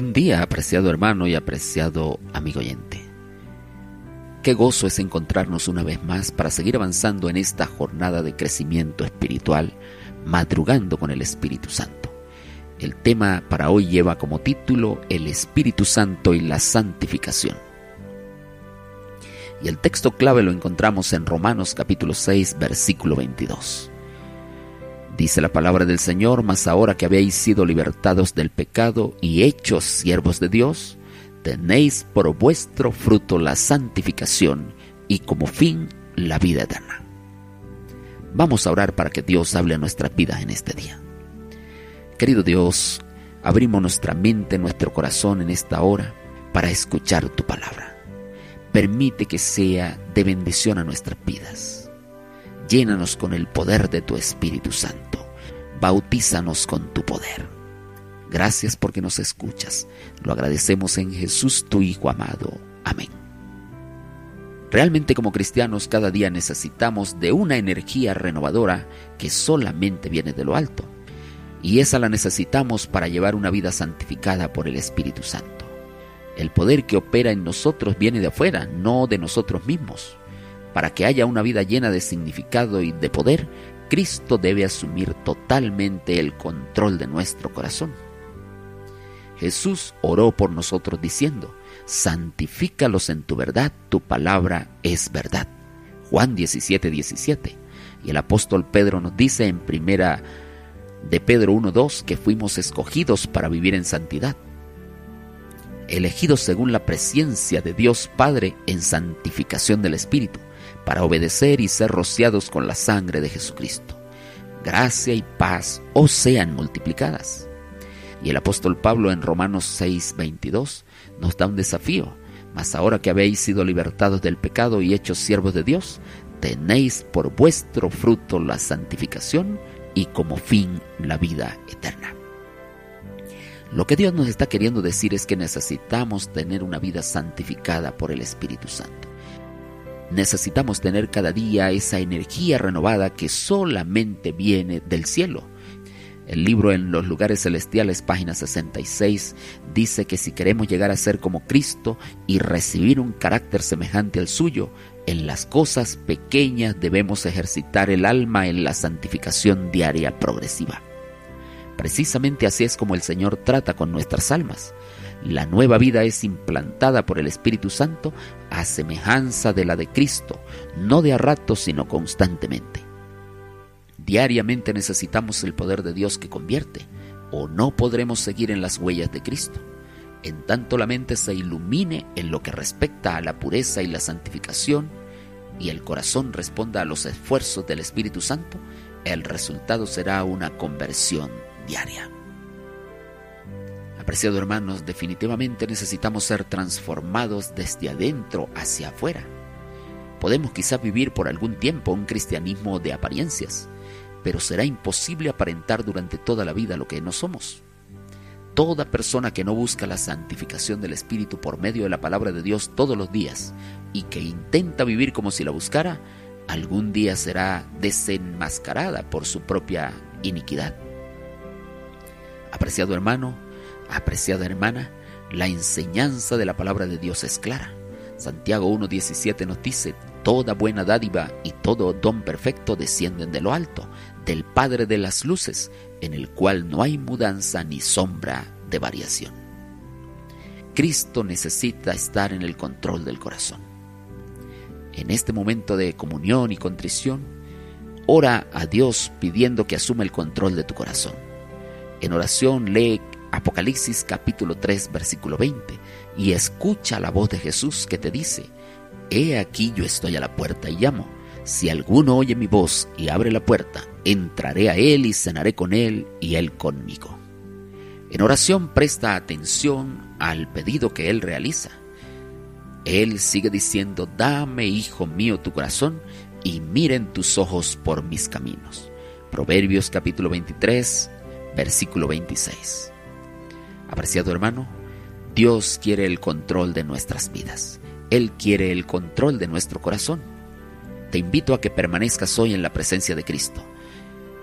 Buen día, apreciado hermano y apreciado amigo oyente. Qué gozo es encontrarnos una vez más para seguir avanzando en esta jornada de crecimiento espiritual, madrugando con el Espíritu Santo. El tema para hoy lleva como título El Espíritu Santo y la Santificación. Y el texto clave lo encontramos en Romanos capítulo 6, versículo 22. Dice la palabra del Señor, mas ahora que habéis sido libertados del pecado y hechos siervos de Dios, tenéis por vuestro fruto la santificación y como fin la vida eterna. Vamos a orar para que Dios hable a nuestra vida en este día. Querido Dios, abrimos nuestra mente, nuestro corazón en esta hora para escuchar tu palabra. Permite que sea de bendición a nuestras vidas Llénanos con el poder de tu Espíritu Santo. Bautízanos con tu poder. Gracias porque nos escuchas. Lo agradecemos en Jesús tu Hijo amado. Amén. Realmente como cristianos cada día necesitamos de una energía renovadora que solamente viene de lo alto. Y esa la necesitamos para llevar una vida santificada por el Espíritu Santo. El poder que opera en nosotros viene de afuera, no de nosotros mismos. Para que haya una vida llena de significado y de poder, Cristo debe asumir totalmente el control de nuestro corazón. Jesús oró por nosotros diciendo, santifícalos en tu verdad, tu palabra es verdad. Juan 17, 17. Y el apóstol Pedro nos dice en primera de Pedro 1.2 que fuimos escogidos para vivir en santidad, elegidos según la presencia de Dios Padre en santificación del Espíritu para obedecer y ser rociados con la sangre de Jesucristo. Gracia y paz os sean multiplicadas. Y el apóstol Pablo en Romanos 6:22 nos da un desafío. Mas ahora que habéis sido libertados del pecado y hechos siervos de Dios, tenéis por vuestro fruto la santificación y como fin la vida eterna. Lo que Dios nos está queriendo decir es que necesitamos tener una vida santificada por el Espíritu Santo. Necesitamos tener cada día esa energía renovada que solamente viene del cielo. El libro En los lugares celestiales, página 66, dice que si queremos llegar a ser como Cristo y recibir un carácter semejante al suyo, en las cosas pequeñas debemos ejercitar el alma en la santificación diaria progresiva. Precisamente así es como el Señor trata con nuestras almas. La nueva vida es implantada por el Espíritu Santo a semejanza de la de Cristo, no de a ratos, sino constantemente. Diariamente necesitamos el poder de Dios que convierte, o no podremos seguir en las huellas de Cristo. En tanto la mente se ilumine en lo que respecta a la pureza y la santificación, y el corazón responda a los esfuerzos del Espíritu Santo, el resultado será una conversión diaria. Apreciados hermanos, definitivamente necesitamos ser transformados desde adentro hacia afuera. Podemos quizá vivir por algún tiempo un cristianismo de apariencias, pero será imposible aparentar durante toda la vida lo que no somos. Toda persona que no busca la santificación del Espíritu por medio de la palabra de Dios todos los días y que intenta vivir como si la buscara, algún día será desenmascarada por su propia iniquidad. Apreciado hermano, Apreciada hermana, la enseñanza de la palabra de Dios es clara. Santiago 1.17 nos dice, Toda buena dádiva y todo don perfecto descienden de lo alto, del Padre de las Luces, en el cual no hay mudanza ni sombra de variación. Cristo necesita estar en el control del corazón. En este momento de comunión y contrición, ora a Dios pidiendo que asuma el control de tu corazón. En oración lee Apocalipsis capítulo 3 versículo 20, y escucha la voz de Jesús que te dice, He aquí yo estoy a la puerta y llamo. Si alguno oye mi voz y abre la puerta, entraré a él y cenaré con él y él conmigo. En oración presta atención al pedido que él realiza. Él sigue diciendo, dame, hijo mío, tu corazón y miren tus ojos por mis caminos. Proverbios capítulo 23, versículo 26. Apreciado hermano, Dios quiere el control de nuestras vidas. Él quiere el control de nuestro corazón. Te invito a que permanezcas hoy en la presencia de Cristo.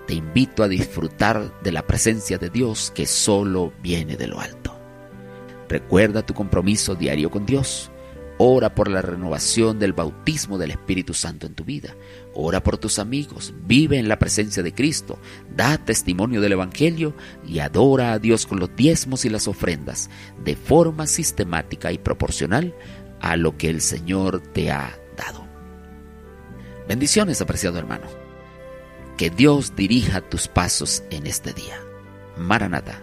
Te invito a disfrutar de la presencia de Dios que solo viene de lo alto. Recuerda tu compromiso diario con Dios. Ora por la renovación del bautismo del Espíritu Santo en tu vida. Ora por tus amigos. Vive en la presencia de Cristo. Da testimonio del Evangelio y adora a Dios con los diezmos y las ofrendas de forma sistemática y proporcional a lo que el Señor te ha dado. Bendiciones, apreciado hermano. Que Dios dirija tus pasos en este día. Maranata.